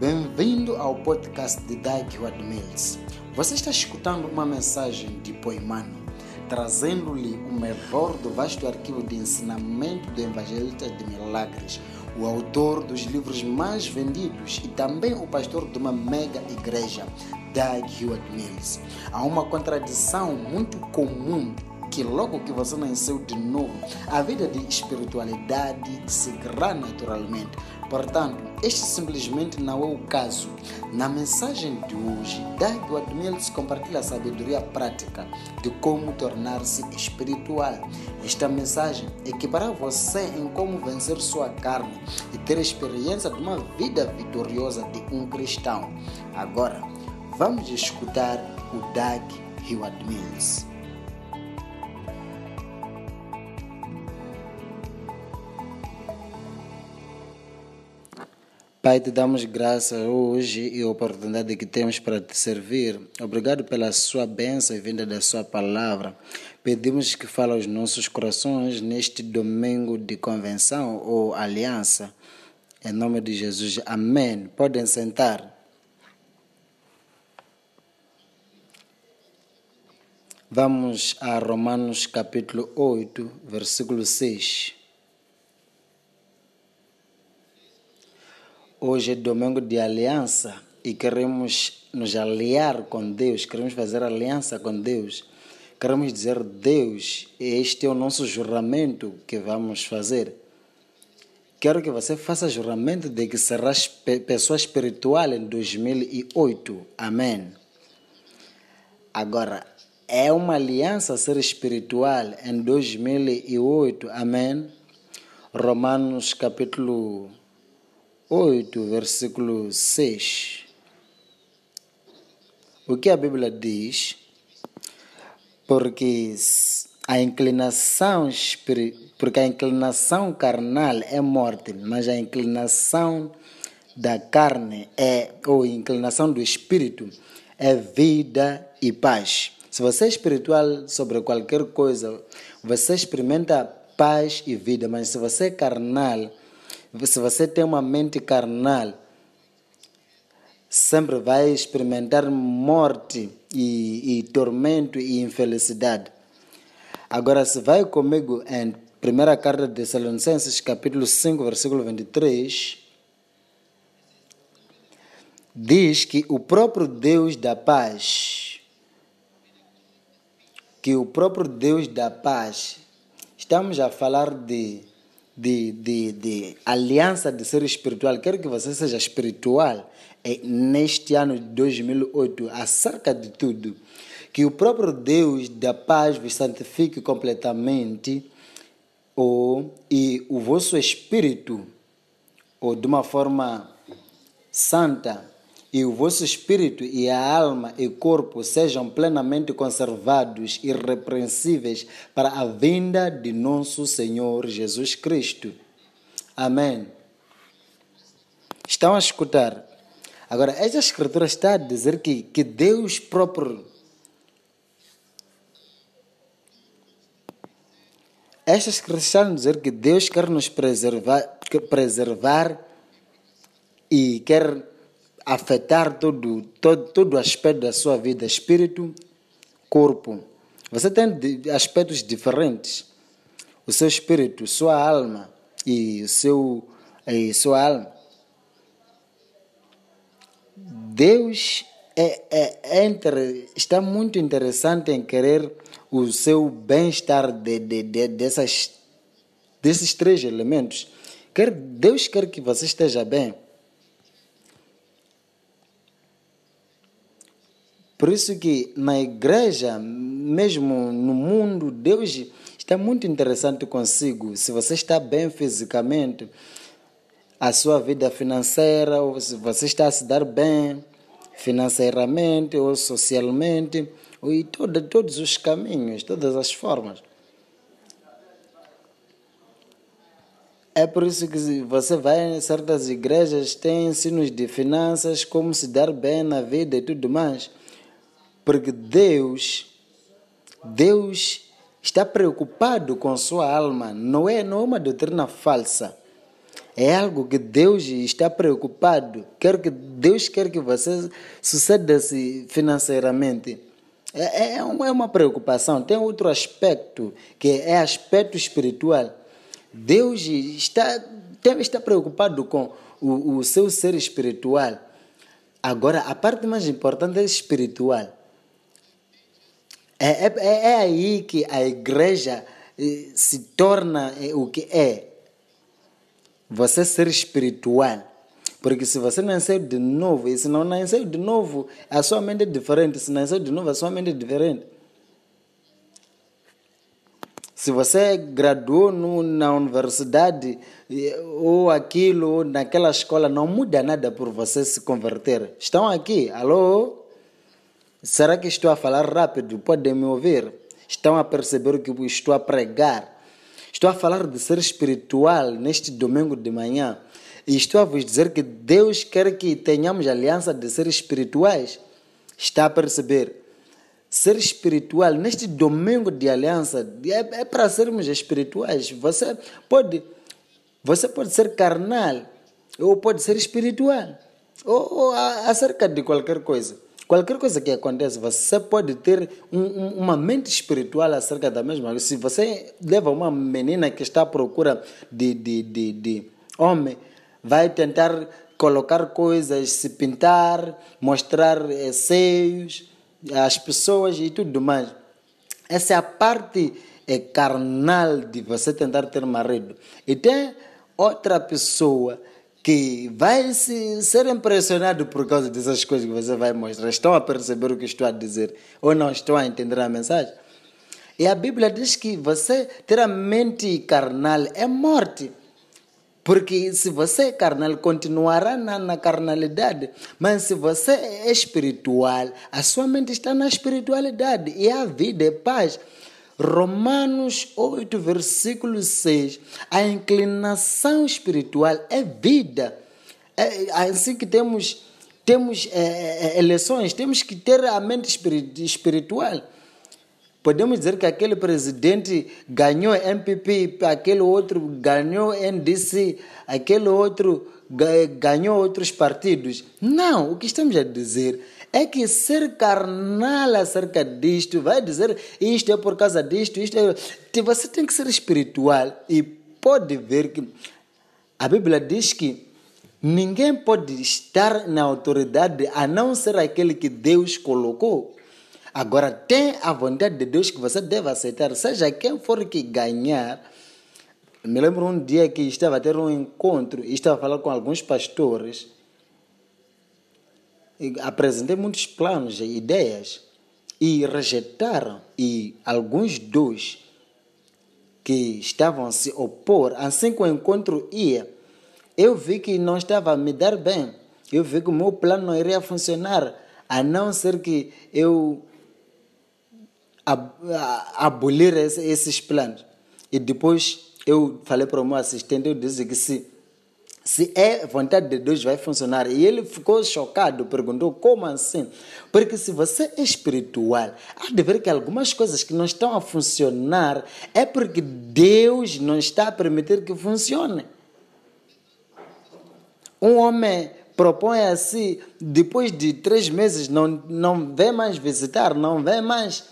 Bem-vindo ao podcast de Dag Wad Mills. Você está escutando uma mensagem de Poimano, trazendo-lhe o melhor do vasto arquivo de ensinamento do evangelista de milagres, o autor dos livros mais vendidos e também o pastor de uma mega igreja, Dag Hewitt Mills. Há uma contradição muito comum que logo que você nasceu de novo, a vida de espiritualidade seguirá naturalmente. Portanto, este simplesmente não é o caso. Na mensagem de hoje, Dag Mills compartilha a sabedoria prática de como tornar-se espiritual. Esta mensagem equipará você em como vencer sua carne e ter a experiência de uma vida vitoriosa de um cristão. Agora, vamos escutar o Dag Hewitt Mills. Pai, te damos graça hoje e a oportunidade que temos para te servir. Obrigado pela sua bênção e vinda da sua palavra. Pedimos que fale aos nossos corações neste domingo de convenção ou aliança. Em nome de Jesus. Amém. Podem sentar. Vamos a Romanos capítulo 8, versículo 6. Hoje é domingo de aliança e queremos nos aliar com Deus, queremos fazer aliança com Deus. Queremos dizer, Deus, este é o nosso juramento que vamos fazer. Quero que você faça juramento de que serás pessoa espiritual em 2008. Amém. Agora, é uma aliança ser espiritual em 2008. Amém. Romanos capítulo 8, versículo 6. O que a Bíblia diz? Porque a inclinação porque a inclinação carnal é morte, mas a inclinação da carne é ou inclinação do espírito é vida e paz. Se você é espiritual sobre qualquer coisa, você experimenta paz e vida, mas se você é carnal, se você tem uma mente carnal, sempre vai experimentar morte e, e tormento e infelicidade. Agora, se vai comigo em 1 Carta de Tessalonicenses, capítulo 5, versículo 23, diz que o próprio Deus da paz, que o próprio Deus da paz, estamos a falar de de, de, de aliança de ser espiritual, quero que você seja espiritual neste ano de 2008, acerca de tudo. Que o próprio Deus da paz vos santifique completamente, ou, e o vosso espírito, ou de uma forma santa, e o vosso espírito e a alma e corpo sejam plenamente conservados irrepreensíveis para a vinda de nosso Senhor Jesus Cristo. Amém. Estão a escutar? Agora, esta escritura está a dizer que, que Deus próprio. Esta escritura está a dizer que Deus quer nos preservar, preservar e quer afetar todo, todo, todo aspecto da sua vida, espírito, corpo. Você tem aspectos diferentes. O seu espírito, sua alma e o seu e sua alma. Deus é, é, é, está muito interessante em querer o seu bem-estar de, de, de, dessas, desses três elementos. Quer, Deus quer que você esteja bem. Por isso que na igreja, mesmo no mundo, Deus está muito interessante consigo. Se você está bem fisicamente, a sua vida financeira, ou se você está a se dar bem financeiramente ou socialmente, e todo, todos os caminhos, todas as formas. É por isso que você vai em certas igrejas, tem ensinos de finanças, como se dar bem na vida e tudo mais. Porque Deus, Deus está preocupado com sua alma. Não é, não é uma doutrina falsa. É algo que Deus está preocupado. Quer que Deus quer que você suceda-se financeiramente. É, é, uma, é uma preocupação. Tem outro aspecto, que é aspecto espiritual. Deus está, está preocupado com o, o seu ser espiritual. Agora, a parte mais importante é espiritual. É, é, é aí que a igreja eh, se torna eh, o que é. Você ser espiritual. Porque se você nasceu de novo, e se não nasceu de novo, a sua mente é diferente. Se nasceu de novo, a sua mente é diferente. Se você graduou no, na universidade ou aquilo, ou naquela escola, não muda nada por você se converter. Estão aqui, alô? Será que estou a falar rápido? Podem me ouvir? Estão a perceber o que estou a pregar? Estou a falar de ser espiritual neste domingo de manhã. E estou a vos dizer que Deus quer que tenhamos aliança de ser espirituais. Está a perceber? Ser espiritual neste domingo de aliança é, é para sermos espirituais. Você pode, você pode ser carnal ou pode ser espiritual ou, ou acerca de qualquer coisa. Qualquer coisa que aconteça, você pode ter um, um, uma mente espiritual acerca da mesma. Se você leva uma menina que está à procura de, de, de, de homem, vai tentar colocar coisas, se pintar, mostrar eh, seios às pessoas e tudo mais. Essa é a parte é, carnal de você tentar ter marido. E tem outra pessoa que vai se, ser impressionado por causa dessas coisas que você vai mostrar. Estão a perceber o que estou a dizer ou não estão a entender a mensagem? E a Bíblia diz que você ter a mente carnal é morte. Porque se você é carnal, continuará na, na, carnalidade. Mas se você é espiritual, a sua mente está na espiritualidade. E a vida é paz. Romanos 8, versículo 6. A inclinação espiritual é vida. É assim que temos, temos é, é, é eleições, temos que ter a mente espiritual. Podemos dizer que aquele presidente ganhou MPP, aquele outro ganhou NDC, aquele outro ganhou outros partidos. Não, o que estamos a dizer é que ser carnal acerca disto, vai dizer isto é por causa disto, isto é. Você tem que ser espiritual e pode ver que a Bíblia diz que ninguém pode estar na autoridade a não ser aquele que Deus colocou. Agora, tem a vontade de Deus que você deve aceitar, seja quem for que ganhar. Me lembro um dia que estava a ter um encontro e estava a falar com alguns pastores apresentei muitos planos e ideias e rejeitaram e alguns dos que estavam a se opor, assim que o encontro ia, eu vi que não estava a me dar bem. Eu vi que o meu plano não iria funcionar, a não ser que eu abolir esses planos. E depois eu falei para o meu assistente, eu disse que se se é vontade de Deus, vai funcionar. E ele ficou chocado, perguntou como assim? Porque se você é espiritual, há de ver que algumas coisas que não estão a funcionar é porque Deus não está a permitir que funcione. Um homem propõe assim, depois de três meses, não, não vem mais visitar, não vem mais.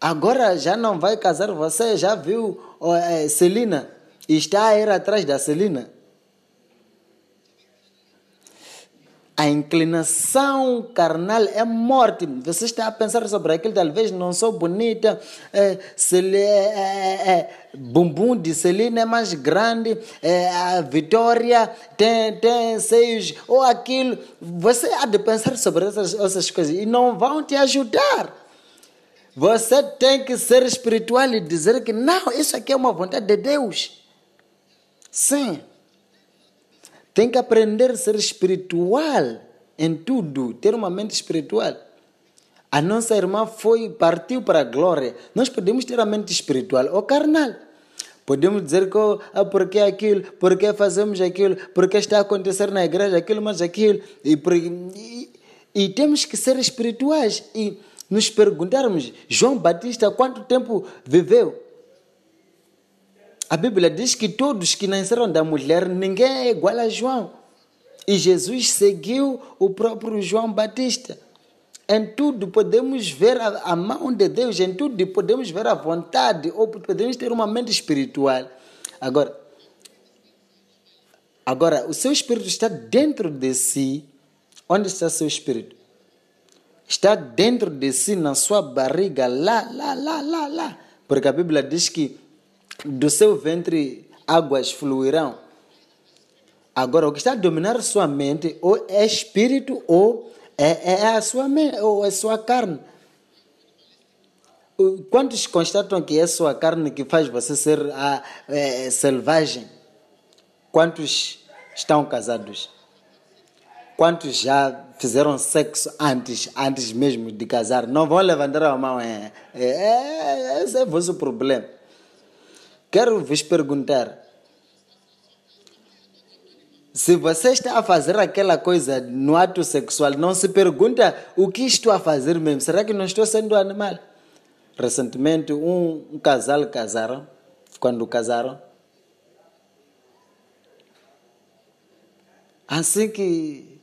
Agora já não vai casar, você já viu é, Celina? Está a ir atrás da Celina. A inclinação carnal é morte. Você está a pensar sobre aquilo, talvez não sou bonita, é, é, é, é, bumbum de Celina é mais grande, é, a Vitória tem, tem seios, ou aquilo. Você há de pensar sobre essas, essas coisas e não vão te ajudar. Você tem que ser espiritual e dizer que não, isso aqui é uma vontade de Deus. Sim. Tem que aprender a ser espiritual em tudo, ter uma mente espiritual. A nossa irmã foi, partiu para a glória. Nós podemos ter a mente espiritual ou carnal. Podemos dizer que oh, ah, porque aquilo, porque fazemos aquilo, porque está a acontecer na igreja aquilo, mas aquilo. E, e, e temos que ser espirituais e nos perguntarmos: João Batista quanto tempo viveu? A Bíblia diz que todos que nasceram da mulher, ninguém é igual a João. E Jesus seguiu o próprio João Batista. Em tudo podemos ver a, mão de Deus, em tudo podemos ver a vontade, ou podemos ter uma mente espiritual. Agora, agora o seu espírito está dentro de si. Onde está seu espírito? Está dentro de si, na sua barriga, lá, lá, lá, lá, lá. Porque a Bíblia diz que do seu ventre águas fluirão. Agora, o que está a dominar sua mente ou é espírito ou é, é a sua mente, ou é sua carne. Quantos constatam que é a sua carne que faz você ser a, é, selvagem? Quantos estão casados? Quantos já fizeram sexo antes, antes mesmo de casar? Não vão levantar a mão. É, é, é esse é o vosso problema. Quero vos perguntar: se você está a fazer aquela coisa no ato sexual, não se pergunta o que estou a fazer mesmo. Será que não estou sendo animal? Recentemente, um, um casal casaram. Quando casaram, assim que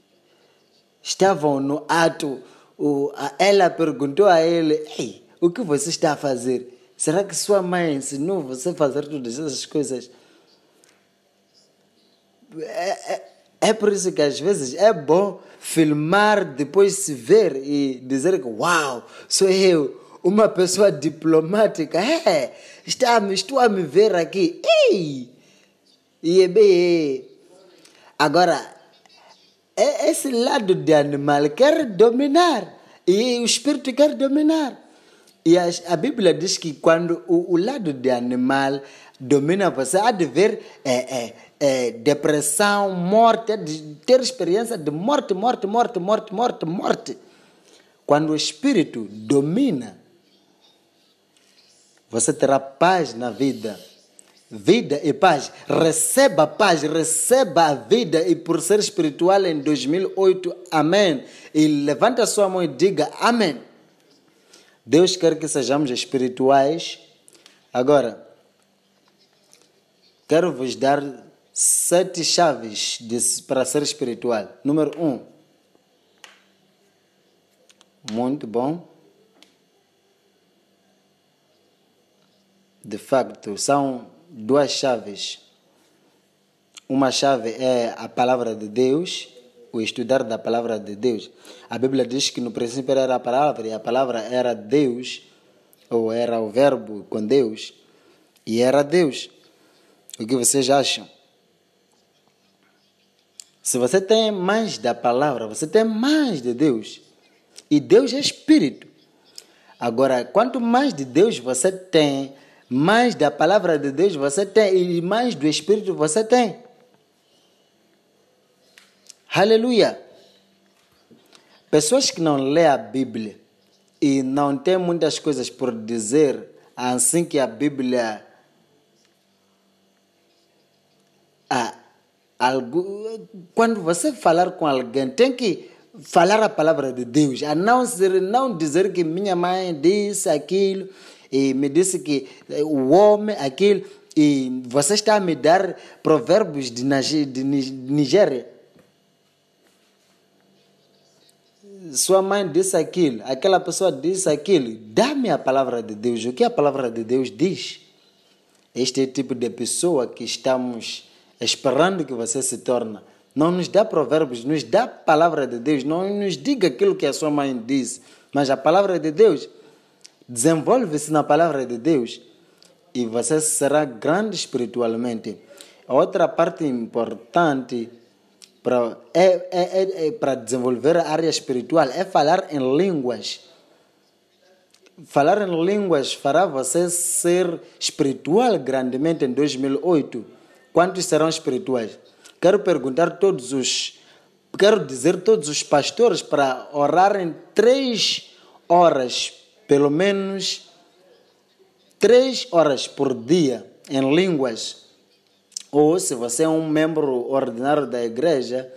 estavam no ato, ela perguntou a ele: Ei, o que você está a fazer? Será que sua mãe ensinou você a fazer todas essas coisas? É, é, é, por isso que às vezes é bom filmar, depois se ver e dizer que, uau, sou eu, uma pessoa diplomática. É, está, estou a me ver aqui. Ei! E é bem. Agora, é esse lado de animal quer dominar. E o espírito quer dominar. E a, a Bíblia diz que quando o, o, lado de animal domina você, há de ver é, é, é, depressão, morte, de ter experiência de morte, morte, morte, morte, morte, morte. Quando o espírito domina, você terá paz na vida. Vida e paz. Receba paz, receba a vida e por ser espiritual em 2008, amém. E levanta a sua mão e diga amém. Deus quer que sejamos espirituais. Agora, quero vos dar sete chaves de, para ser espiritual. Número um. Muito bom. De facto, são duas chaves. Uma chave é a palavra de Deus o estudar da palavra de Deus. A Bíblia diz que no princípio era a palavra e a palavra era Deus, ou era o verbo com Deus, e era Deus. O que vocês acham? Se você tem mais da palavra, você tem mais de Deus. E Deus é espírito. Agora, quanto mais de Deus você tem, mais da palavra de Deus você tem e mais do espírito você tem. Aleluia! Pessoas que não lê a Bíblia e não têm muitas coisas por dizer, assim que a Bíblia. Ah, algo, quando você falar com alguém, tem que falar a palavra de Deus, a não, ser, não dizer que minha mãe disse aquilo e me disse que o homem aquilo e você está a me dar provérbios de, de Nigéria. Sua mãe disse aquilo, aquela pessoa disse aquilo, dá-me a palavra de Deus. O que a palavra de Deus diz? Este é tipo de pessoa que estamos esperando que você se torne. Não nos dá provérbios, nos dá a palavra de Deus. Não nos diga aquilo que a sua mãe diz, mas a palavra de Deus. Desenvolve-se na palavra de Deus e você será grande espiritualmente. Outra parte importante para é, é, é, é para desenvolver a área espiritual é falar em línguas. Falar em línguas fará você ser espiritual grandemente em 2008. Quantos serão espirituais? Quero perguntar todos os, quero dizer todos os pastores para orarem três horas, pelo menos três horas por dia em línguas ou se você é um membro ordinário da igreja,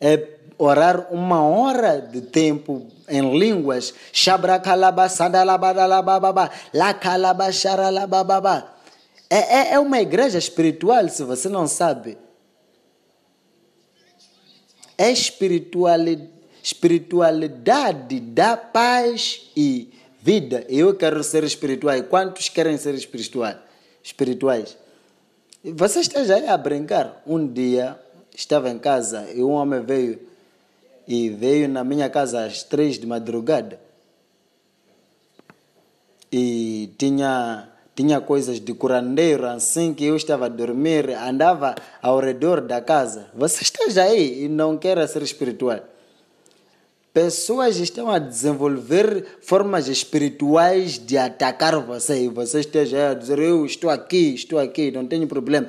é orar uma hora de tempo em línguas. É, é, é uma igreja espiritual, se você não sabe. É espiritualidade, espiritualidade da paz e vida. Eu quero ser espiritual. Quantos querem ser espiritual? espirituais? Você esteja aí a brincar. Um dia estava em casa e um homem veio e veio na minha casa às três de madrugada. E tinha tinha coisas de curandeiro assim que eu estava a dormir andava ao redor da casa. Você esteja aí e não quer ser espiritual pessoas estão a desenvolver formas espirituais de atacar você e você esteja a dizer eu estou aqui estou aqui não tenho problema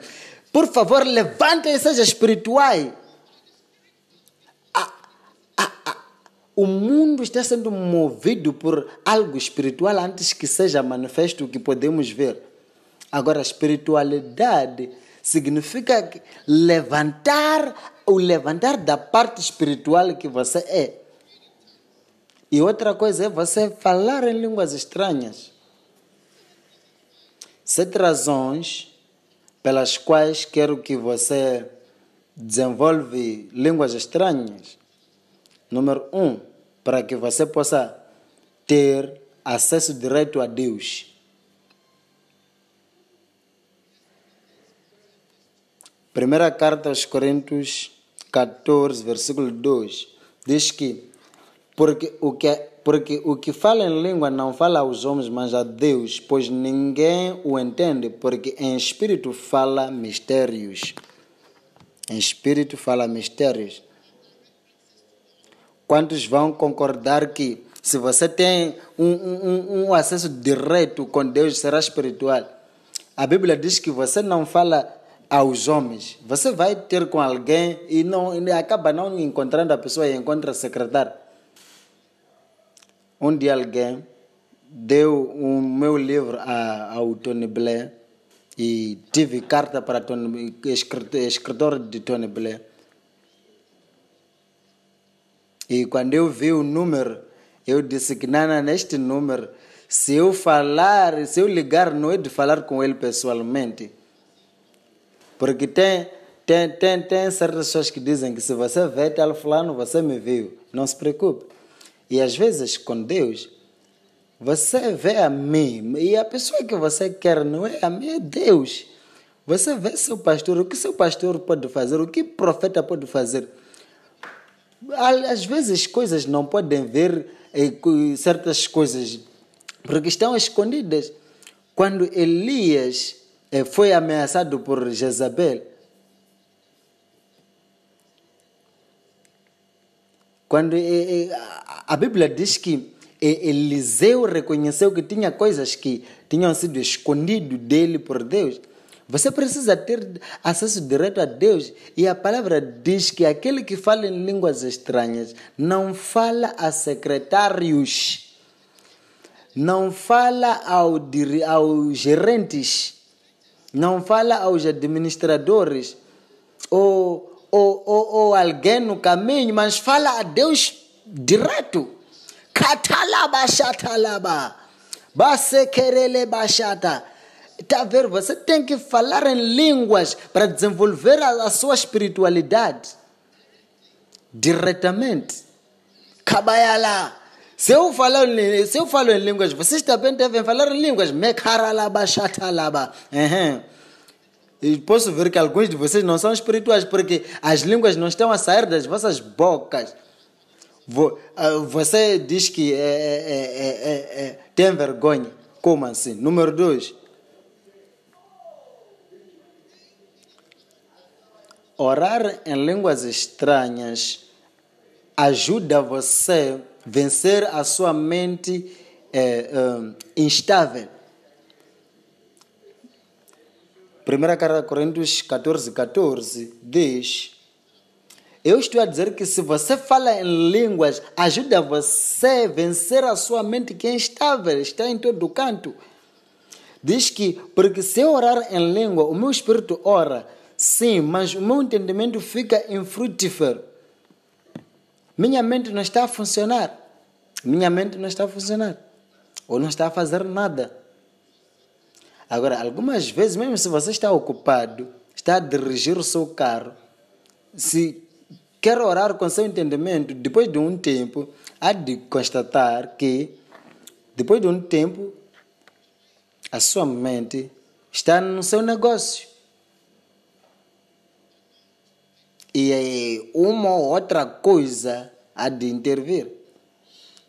por favor levante e seja espirituais O mundo está sendo movido por algo espiritual antes que seja manifesto o que podemos ver. Agora, espiritualidade significa levantar o levantar da parte espiritual que você é. E outra coisa é você falar em línguas estranhas. Sete razões pelas quais quero que você desenvolve línguas estranhas. Número um, para que você possa ter acesso direto a Deus. Primeira carta aos Coríntios 14, versículo 2, diz que porque o que porque o que fala em língua não fala aos homens, mas a Deus, pois ninguém o entende, porque em espírito fala mistérios. Em espírito fala mistérios. Quantos vão concordar que se você tem um, um, um acesso direto com Deus, será espiritual? A Bíblia diz que você não fala aos homens. Você vai ter com alguém e não e acaba não encontrando a pessoa e encontra a secretária. Um dia alguém deu o meu livro a, ao Tony Blair e tive carta para Tony, escritor, escritor de Tony Blair. E quando eu vi o número, eu disse que não, neste número, se eu falar, se eu ligar, não é de falar com ele pessoalmente. Porque tem, tem, tem, tem certas pessoas que dizem que se você vê tal fulano, você me viu. Não se preocupe. E às vezes com Deus, você vê a mim, e a pessoa que você quer não é a mim, é Deus. Você vê seu pastor, o que seu pastor pode fazer, o que profeta pode fazer. Às vezes coisas não podem ver eh, certas coisas porque estão escondidas. Quando Elias eh, foi ameaçado por Jezabel, quando eh, a Bíblia diz que Eliseu reconheceu que tinha coisas que tinham sido escondidas dele por Deus. Você precisa ter acesso direto a Deus. E a palavra diz que aquele que fala em línguas estranhas não fala a secretários, não fala ao, aos gerentes, não fala aos administradores ou, ou, ou, ou alguém no caminho, mas fala a Deus direto. Katalaba shatalaba. Basekerele bashata. Está a ver? Você tem que falar em línguas para desenvolver a, a sua espiritualidade diretamente. Cabayala. Se eu, falo, se eu falo em línguas, vocês também devem falar em línguas. Mekaralaba, chatalaba. Uhum. E posso ver que alguns de vocês não são espirituais porque as línguas não estão a sair das vossas bocas. Ah, você diz que é, é, é, é, tem vergonha. Como assim? Número dois. Orar em línguas estranhas ajuda você a vencer a sua mente é, é, instável. 1 Coríntios 14, 14 diz: Eu estou a dizer que se você fala em línguas, ajuda você a vencer a sua mente que é instável, está em todo canto. Diz que, porque se eu orar em língua, o meu espírito ora, Sim, mas o meu entendimento fica infrutífero. Minha mente não está a funcionar. Minha mente não está a funcionar. Ou não está a fazer nada. Agora, algumas vezes, mesmo se você está ocupado, está a dirigir o seu carro, se quer orar com seu entendimento, depois de um tempo, há de constatar que, depois de um tempo, a sua mente está no seu negócio. E uma ou outra coisa há de intervir.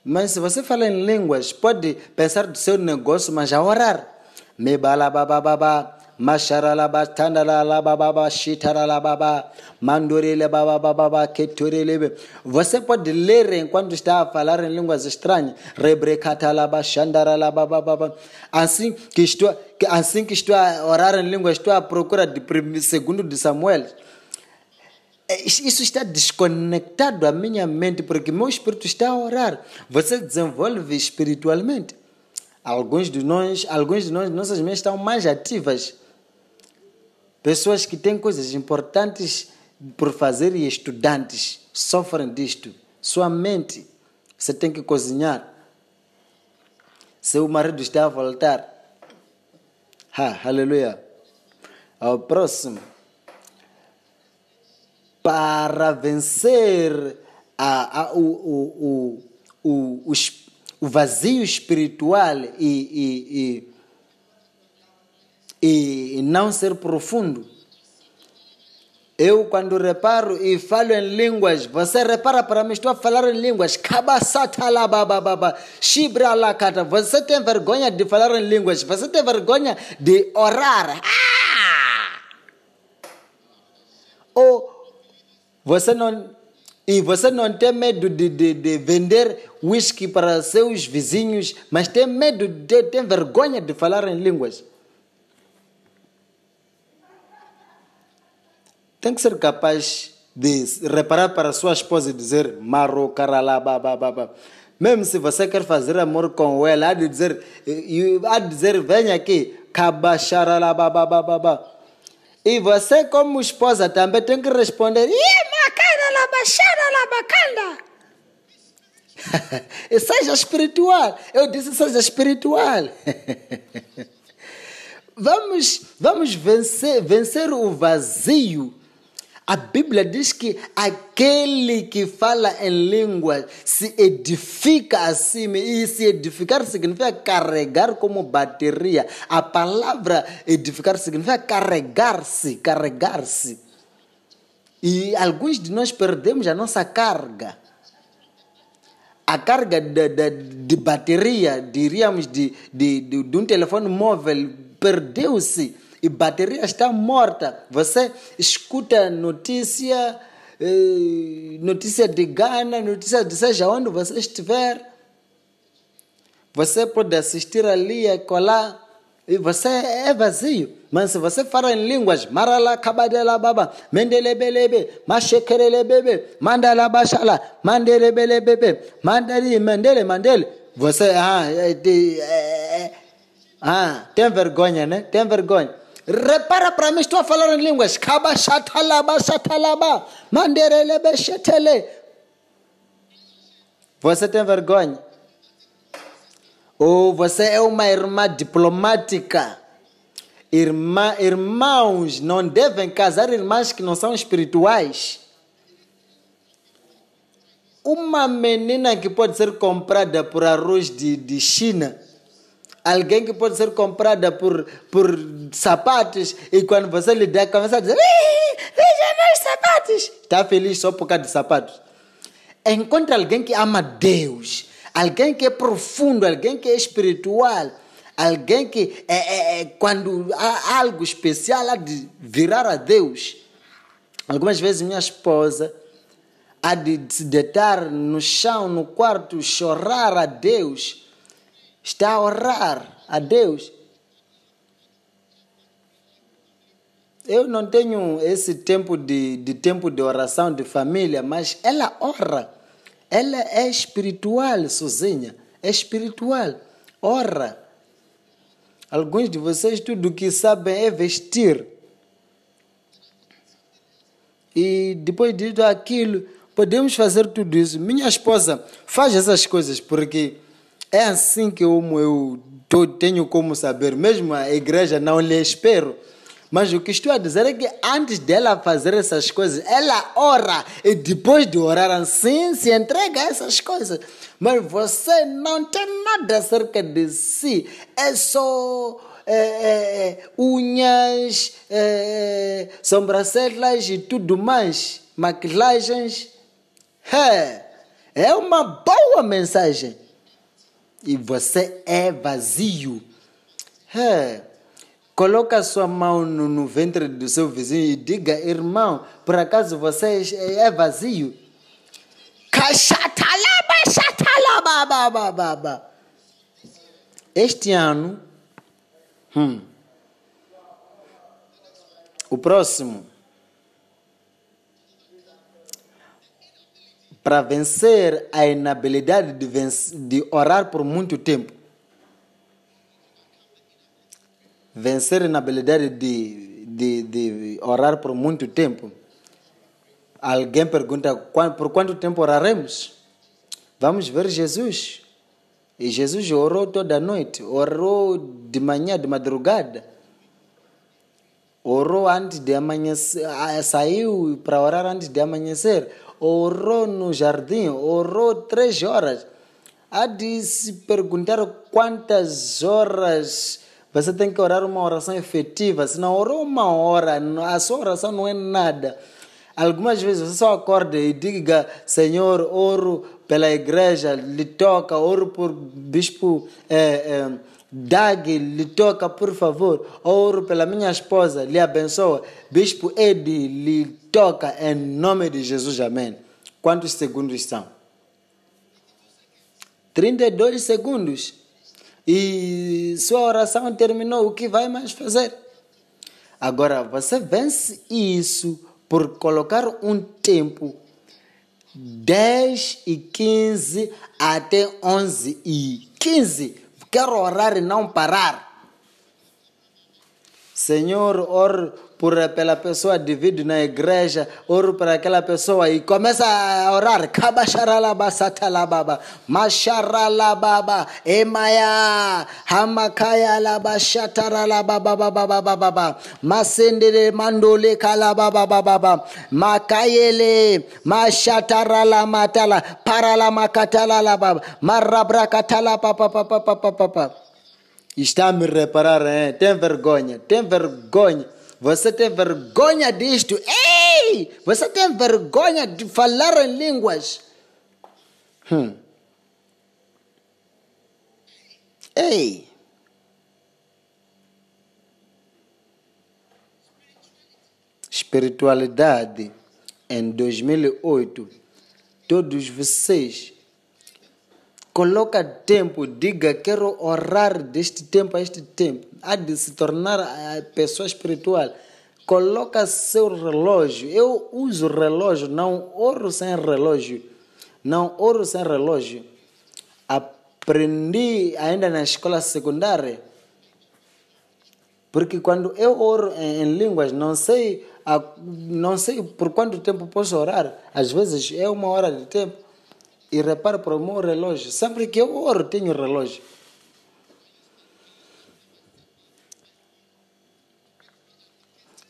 Mas se você fala em línguas, pode pensar do seu negócio, mas já orar. Me balabababa, masharalaba, tandalalababa, shitaralababa, mandorelebababa, ketorelebe. Você pode ler enquanto está a falar em línguas estranhas. Rebrecatalaba, shandaralababa. Assim que estou, assim que estou a orar em línguas, estou à procura de segundo de Samuel. Isso está desconectado à minha mente, porque meu espírito está a orar. Você desenvolve espiritualmente. Alguns de nós, alguns de nós, nossas mentes estão mais ativas. Pessoas que têm coisas importantes por fazer e estudantes sofrem disto. Sua mente, você tem que cozinhar. Seu marido está a voltar. Ha, aleluia. Ao próximo. Para vencer a, a, o, o, o, o, o vazio espiritual e, e, e, e não ser profundo. Eu, quando reparo e falo em línguas, você repara para mim, estou a falar em línguas. Você tem vergonha de falar em línguas, você tem vergonha de orar. Ah! Ou você não e você não tem medo de, de, de vender whisky para seus vizinhos, mas tem medo, de, tem vergonha de falar em línguas. Tem que ser capaz de reparar para sua esposa e dizer maro, caralá, babá. Mesmo se você quer fazer amor com ela, há de dizer, há de dizer venha aqui, cabacharalá, babá. E você, como esposa, também tem que responder: e seja espiritual. Eu disse: seja espiritual. vamos, vamos vencer, vencer o vazio a Bíblia diz que aquele que fala em língua se edifica assim, e se edificar significa carregar como bateria. A palavra edificar significa carregar-se, carregar-se. E alguns de nós perdemos a nossa carga. A carga de, de, de bateria, diríamos, de, de, de, de um telefone móvel, perdeu-se e bateria está morta. Você escuta notícia, eh, notícia de Ghana, notícia de seja onde você estiver. Você pode assistir ali e colar e você é vazio. Mas se você fala em línguas, marala kabadela baba, mendelebelebe, mashekerelebebe, mandala bashala, mandelebelebebe, mandali, mandele, mandele. Você ah, é, é, é, ah, tem vergonha, né? Tem vergonha. Repara para mim, estou a falar em línguas. Você tem vergonha? Ou você é uma irmã diplomática? Irmã, irmãos não devem casar irmãs que não são espirituais. Uma menina que pode ser comprada por arroz de, de China alguém que pode ser comprada por, por sapatos e quando você lhe der, começa a dizer: Veja meus sapatos. Está feliz só por causa de sapatos. Encontre alguém que ama Deus, alguém que é profundo, alguém que é espiritual, alguém que é, é, é quando há algo especial há de virar a Deus. Algumas vezes minha esposa há de se deitar no chão, no quarto, chorar a Deus está a orar a Deus. Eu não tenho esse tempo de, de tempo de oração de família, mas ela ora. Ela é espiritual sozinha. É espiritual. Ora. Alguns de vocês tudo que sabem é vestir. E depois de aquilo, podemos fazer tudo isso. Minha esposa faz essas coisas porque é assim que eu, eu tô, tenho como saber, mesmo a igreja não lhe espero. Mas o que estou a dizer é que antes dela fazer essas coisas, ela ora e depois de orar assim se entrega a essas coisas. Mas você não tem nada acerca de si, é só é, é, unhas, é, sobrancelhas e tudo mais, maquilagens. É, é uma boa mensagem. E você é vazio. É. Coloca sua mão no, no, ventre do seu vizinho e diga, irmão, por acaso você é, é vazio? Este ano, hum, o próximo, para vencer a inabilidade de, vencer, de orar por muito tempo, vencer a inabilidade de, de, de orar por muito tempo, alguém pergunta por quanto tempo oraremos? Vamos ver Jesus. E Jesus orou toda noite, orou de manhã, de madrugada. Orou antes de amanhecer, saiu para orar antes de amanhecer. Orou no jardim, orou três horas. Há de se perguntar quantas horas você tem que orar uma oração efetiva. Se não orou uma hora, a sua oração não é nada. Algumas vezes você só acorda e diga, Senhor, oro pela igreja, lhe toca, oro por bispo é, é, Dag, lhe toca, por favor, oro pela minha esposa, lhe abençoa. Bispo Edi, lhe toca, em nome de Jesus, amém. Quantos segundos são? 32 segundos. E sua oração terminou, o que vai mais fazer? Agora, você vence isso por colocar um tempo 10 e 15 até 11 e 15. Quiero orar y no parar. Señor, or por pela pessoa divide na igreja, oro para aquela pessoa e começa a orar. Kabasharalaba satalababa, masharalababa, emaya, hamakaya baba baba, masendele mandole kalababa baba, makayele, mashatarala matala, parala você tem vergonha disto? Ei! Você tem vergonha de falar em línguas? Hum. Ei! Espiritualidade. Em 2008, todos vocês Coloca tempo, diga, quero orar deste tempo a este tempo. Há de se tornar a pessoa espiritual. Coloca seu relógio. Eu uso relógio, não oro sem relógio. Não oro sem relógio. Aprendi ainda na escola secundária. Porque quando eu oro em, em línguas, não sei, não sei por quanto tempo posso orar. Às vezes é uma hora de tempo e repara para o meu relógio. Sempre que eu oro, tenho relógio.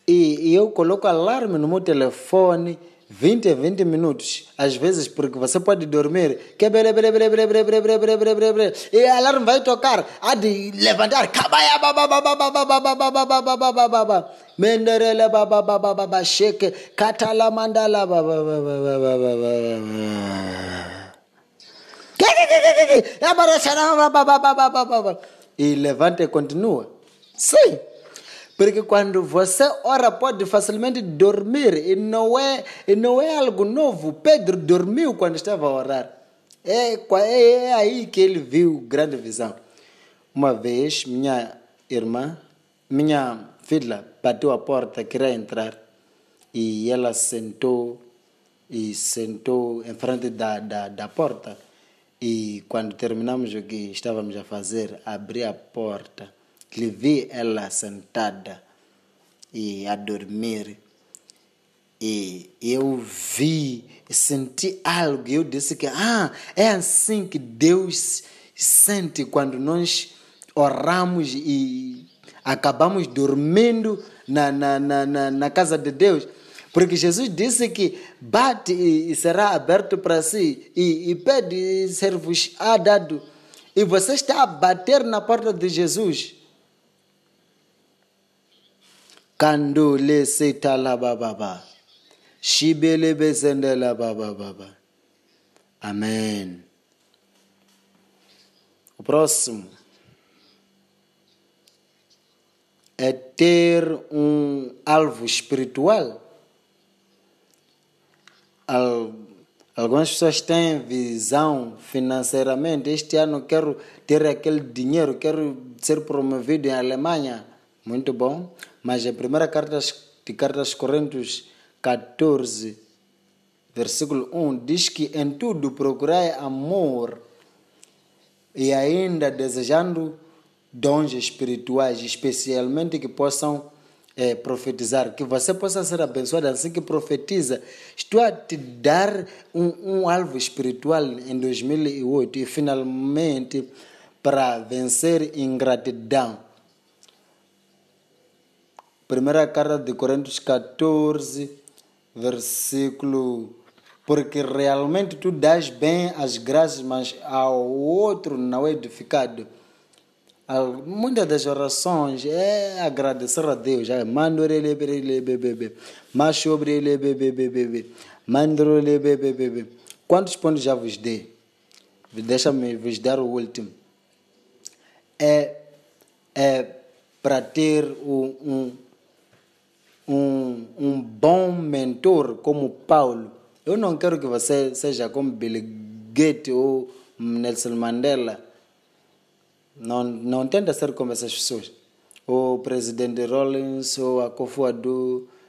E, e eu coloco alarme no meu telefone 20 a 20 minutos, às vezes, porque você pode dormir, que bele, bele, bele, bele, bele, bele, bele, bele, bele, bele, e o alarme vai tocar, há de levantar, menderele, shake, katala, mandala, e levanta e continua. Sim. Porque quando você ora, pode facilmente dormir. E não é, e não é algo novo. Pedro dormiu quando estava a orar. É, é, é aí que ele viu grande visão. Uma vez, minha irmã, minha filha, bateu a porta, queria entrar. E ela sentou, e sentou em frente da, da, da porta. E quando terminamos o que estávamos a fazer, abri a porta, lhe vi ela sentada e a dormir. E eu vi, senti algo, eu disse que ah, é assim que Deus sente quando nós oramos e acabamos dormindo na, na, na, na, na casa de Deus. Porque Jesus disse que bate e será aberto para si, e, e pede e ser-vos dado. E você está a bater na porta de Jesus. Kandule setala bababa. Shibele bezendela bababa. Amém. O próximo é ter um alvo espiritual. Algumas pessoas têm visão financeiramente. Este ano quero ter aquele dinheiro, quero ser promovido em Alemanha. Muito bom. Mas a primeira carta de Cartas Coríntios 14, versículo 1, diz que em tudo procurai amor e ainda desejando dons espirituais, especialmente que possam é, profetizar, que você possa ser abençoado assim que profetiza. Estou a te dar um, um alvo espiritual em 2008 e finalmente para vencer ingratidão. Primeira carta de Coríntios 14, versículo. Porque realmente tu dás bem as graças, mas ao outro não é edificado. Muitas das orações é agradecer a Deus. Quantos pontos já vos dei? Deixa-me vos dar o último. É, é para ter um, um, um bom mentor como Paulo. Eu não quero que você seja como Bill Gates ou Nelson Mandela não, não tenta ser como essas pessoas. O presidente Rollins, ou a Kofu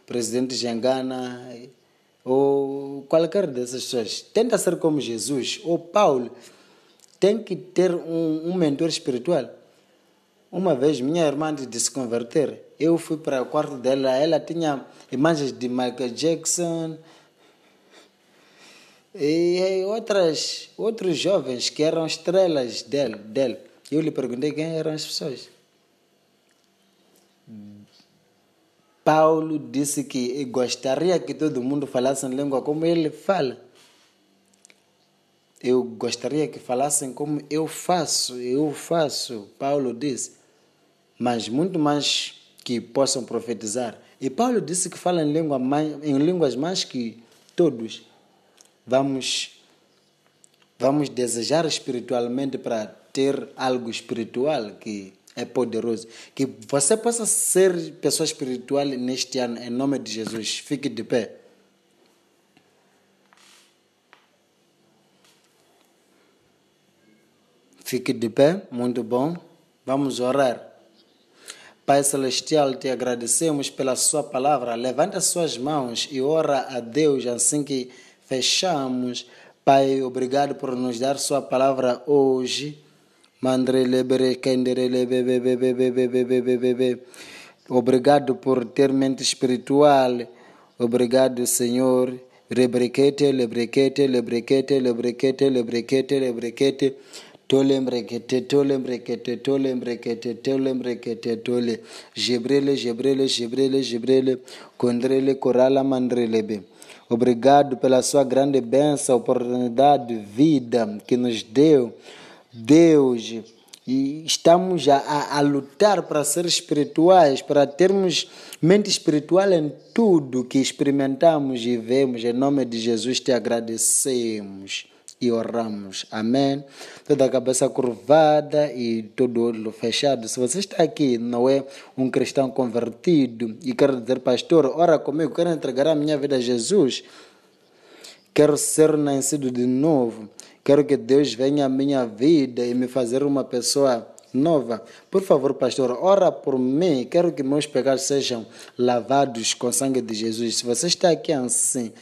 presidente Jangana, ou qualquer dessas pessoas. Tenta ser como Jesus ou Paulo. Tem que ter um, um mentor espiritual. Uma vez, minha irmã de se converter, eu fui para o quarto dela, ela tinha imagens de Michael Jackson e outras, outros jovens que eram estrelas dele. dele. Eu lhe perguntei quem eram as pessoas. Paulo disse que gostaria que todo mundo falasse em língua como ele fala. Eu gostaria que falassem como eu faço, eu faço, Paulo disse. Mas muito mais que possam profetizar. E Paulo disse que fala em, língua mais, em línguas mais que todos. Vamos, vamos desejar espiritualmente para ter algo espiritual que é poderoso. Que você possa ser pessoa espiritual neste ano, em nome de Jesus. Fique de pé. Fique de pé, muito bom. Vamos orar. Pai Celestial, te agradecemos pela Sua palavra. Levanta suas mãos e ora a Deus assim que fechamos. Pai, obrigado por nos dar Sua palavra hoje. Obrigado por ter mente espiritual. Obrigado, Senhor. Rebrequete, lebrequete, lebrequete, lebrequete, lebrequete, lebrequete. Tole mbrekete, tole mbrekete, tole mbrekete, tole mbrekete, tole. Gebrele, gebrele, gebrele. Condrele, corala, mandrelebe. Obrigado pela sua grande bênção, oportunidade, vida que nos deu Deus e estamos a, a, lutar para ser espirituais, para termos mente espiritual em tudo que experimentamos e vemos. Em nome de Jesus te agradecemos e oramos. Amém. Toda a cabeça curvada e todo olho fechado. Se você está aqui, não é um cristão convertido e quer dizer, pastor, ora comigo, quero entregar a minha vida a Jesus. Quero ser nascido de novo. Quero que Deus venha à minha vida e me fazer uma pessoa nova. Por favor, pastor, ora por mim. Quero que meus pecados sejam lavados com o sangue de Jesus. Se você está aqui assim,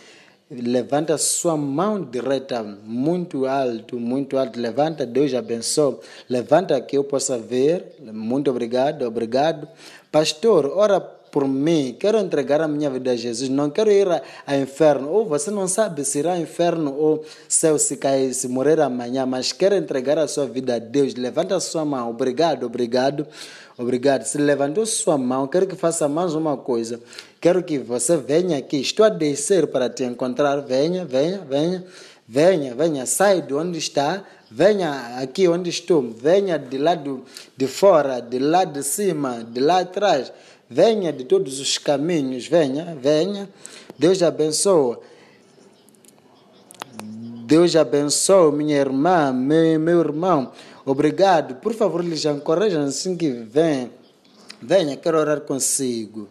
levanta sua mão direita muito alto, muito alto. Levanta, Deus abençoe. Levanta que eu possa ver. Muito obrigado, obrigado. Pastor, ora por mim, quero entregar a minha vida a Jesus, não quero ir ao inferno. Ou você não sabe se irá ao inferno ou céu se cair, se morrer amanhã, mas quer entregar a sua vida a Deus. Levanta a sua mão. Obrigado, obrigado, obrigado. Se levantou sua mão, quero que faça mais uma coisa. Quero que você venha aqui. Estou a descer para te encontrar. Venha, venha, venha. Venha, venha, sai de onde está, venha aqui onde estou, venha de lado de fora, de lá de cima, de lá atrás, venha de todos os caminhos, venha, venha. Deus abençoe. Deus abençoe minha irmã, meu, meu irmão. Obrigado. Por favor, lhes encorajam assim que vem. Venha, quero orar consigo.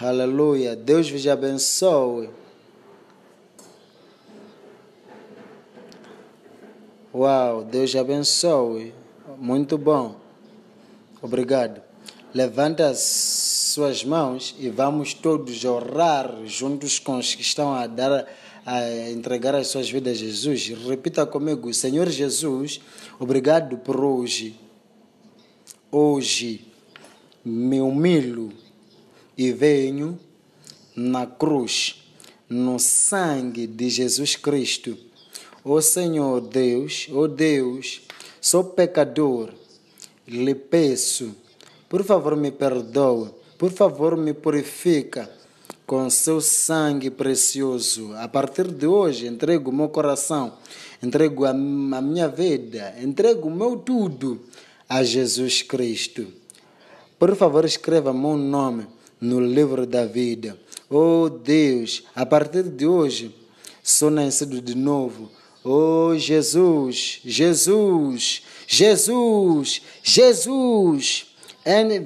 Aleluia. Deus vos abençoe. Uau, Deus abençoe. Muito bom. Obrigado. Levanta as suas mãos e vamos todos orar juntos com os que estão a dar a entregar as suas vidas a Jesus. Repita comigo, Senhor Jesus, obrigado por hoje. Hoje me humilho e venho na cruz, no sangue de Jesus Cristo. Ó Senhor Deus, ó Deus, sou pecador, lhe peço, por favor me perdoe, por favor me purifica com seu sangue precioso. A partir de hoje, entrego o meu coração, entrego a, a minha vida, entrego o meu tudo a Jesus Cristo. Por favor, escreva meu nome no livro da vida. Oh Deus, a partir de hoje sou nascido de novo. Oh Jesus, Jesus, Jesus, Jesus,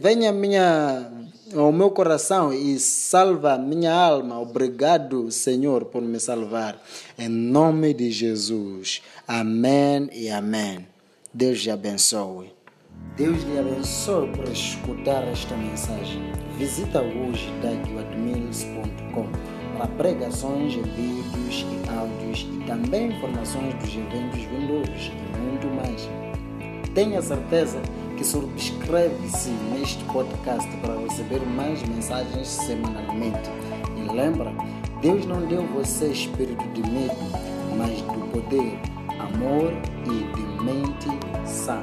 venha minha, ao meu coração e salva minha alma. Obrigado, Senhor, por me salvar. Em nome de Jesus. Amém e amém. Deus te abençoe. Deus lhe abençoe por escutar esta mensagem. Visita hoje dagwadmills.com para pregações, vídeos e áudios e também informações dos eventos vindouros e muito mais. Tenha certeza que subscreve-se neste podcast para receber mais mensagens semanalmente. E lembra, Deus não deu você espírito de medo, mas do poder, amor e de mente sã.